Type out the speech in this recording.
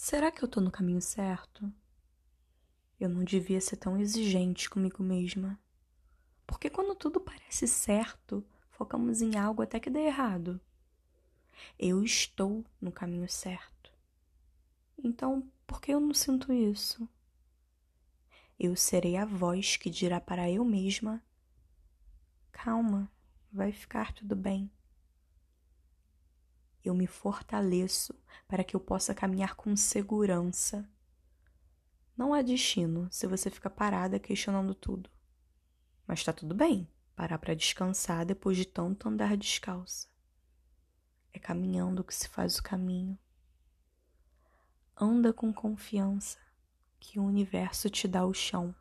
Será que eu tô no caminho certo? Eu não devia ser tão exigente comigo mesma. Porque quando tudo parece certo, focamos em algo até que dê errado. Eu estou no caminho certo. Então, por que eu não sinto isso? Eu serei a voz que dirá para eu mesma: Calma, vai ficar tudo bem. Eu me fortaleço para que eu possa caminhar com segurança. Não há destino se você fica parada questionando tudo. Mas está tudo bem parar para descansar depois de tanto andar descalça. É caminhando que se faz o caminho. Anda com confiança que o universo te dá o chão.